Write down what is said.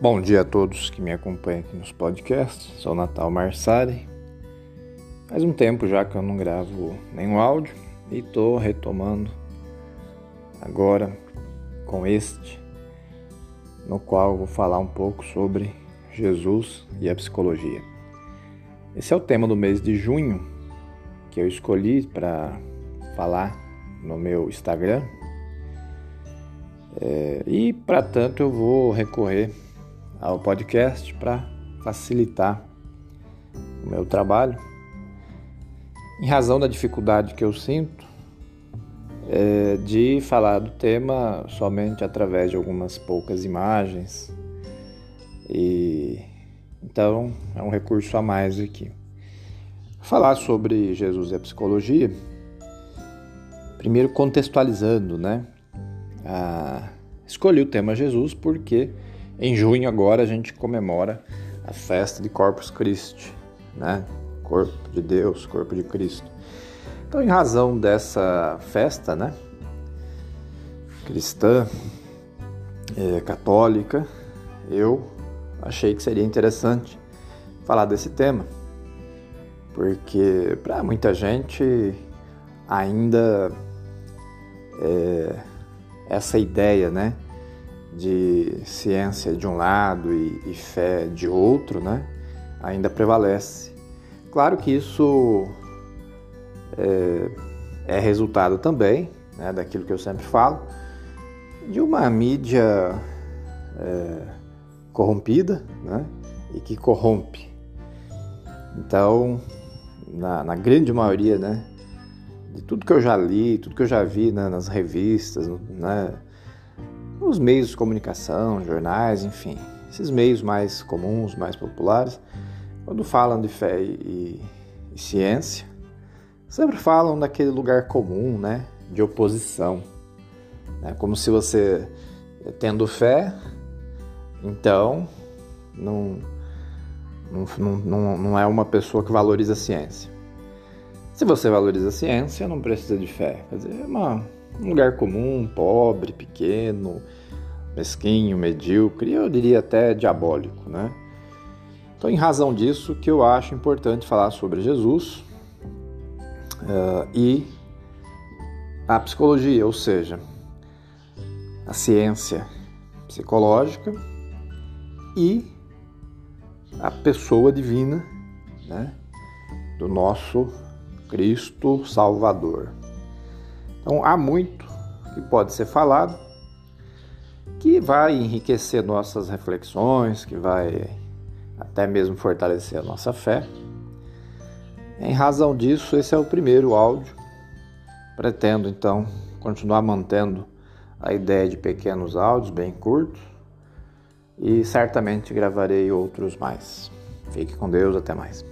Bom dia a todos que me acompanham aqui nos podcasts. Sou Natal Marsari. Faz um tempo já que eu não gravo nenhum áudio e estou retomando agora com este, no qual eu vou falar um pouco sobre Jesus e a psicologia. Esse é o tema do mês de junho que eu escolhi para falar no meu Instagram. É, e, para tanto, eu vou recorrer ao podcast para facilitar o meu trabalho. Em razão da dificuldade que eu sinto é, de falar do tema somente através de algumas poucas imagens. E então é um recurso a mais aqui. Falar sobre Jesus e a psicologia, primeiro contextualizando, né? Ah, escolhi o tema Jesus porque em junho agora a gente comemora a festa de Corpus Christi, né? Corpo de Deus, corpo de Cristo. Então, em razão dessa festa, né? Cristã, é, católica, eu achei que seria interessante falar desse tema, porque para muita gente ainda é, essa ideia, né, de ciência de um lado e, e fé de outro, né, ainda prevalece. Claro que isso é, é resultado também, né, daquilo que eu sempre falo, de uma mídia é, corrompida né, e que corrompe. Então, na, na, grande maioria né, de tudo que eu já li, tudo que eu já vi né, nas revistas, né, nos meios de comunicação, jornais, enfim, esses meios mais comuns, mais populares, quando falam de fé e, e ciência, sempre falam daquele lugar comum, né, de oposição, né, como se você tendo fé, então não, não, não, não é uma pessoa que valoriza a ciência. Se você valoriza a ciência, não precisa de fé. Quer dizer, é uma, um lugar comum, pobre, pequeno, mesquinho, medíocre, eu diria até diabólico, né? Então, em razão disso, que eu acho importante falar sobre Jesus uh, e a psicologia, ou seja, a ciência psicológica e a pessoa divina, né, do nosso Cristo Salvador. Então há muito que pode ser falado, que vai enriquecer nossas reflexões, que vai até mesmo fortalecer a nossa fé. Em razão disso, esse é o primeiro áudio. Pretendo então continuar mantendo a ideia de pequenos áudios bem curtos e certamente gravarei outros mais. Fique com Deus, até mais.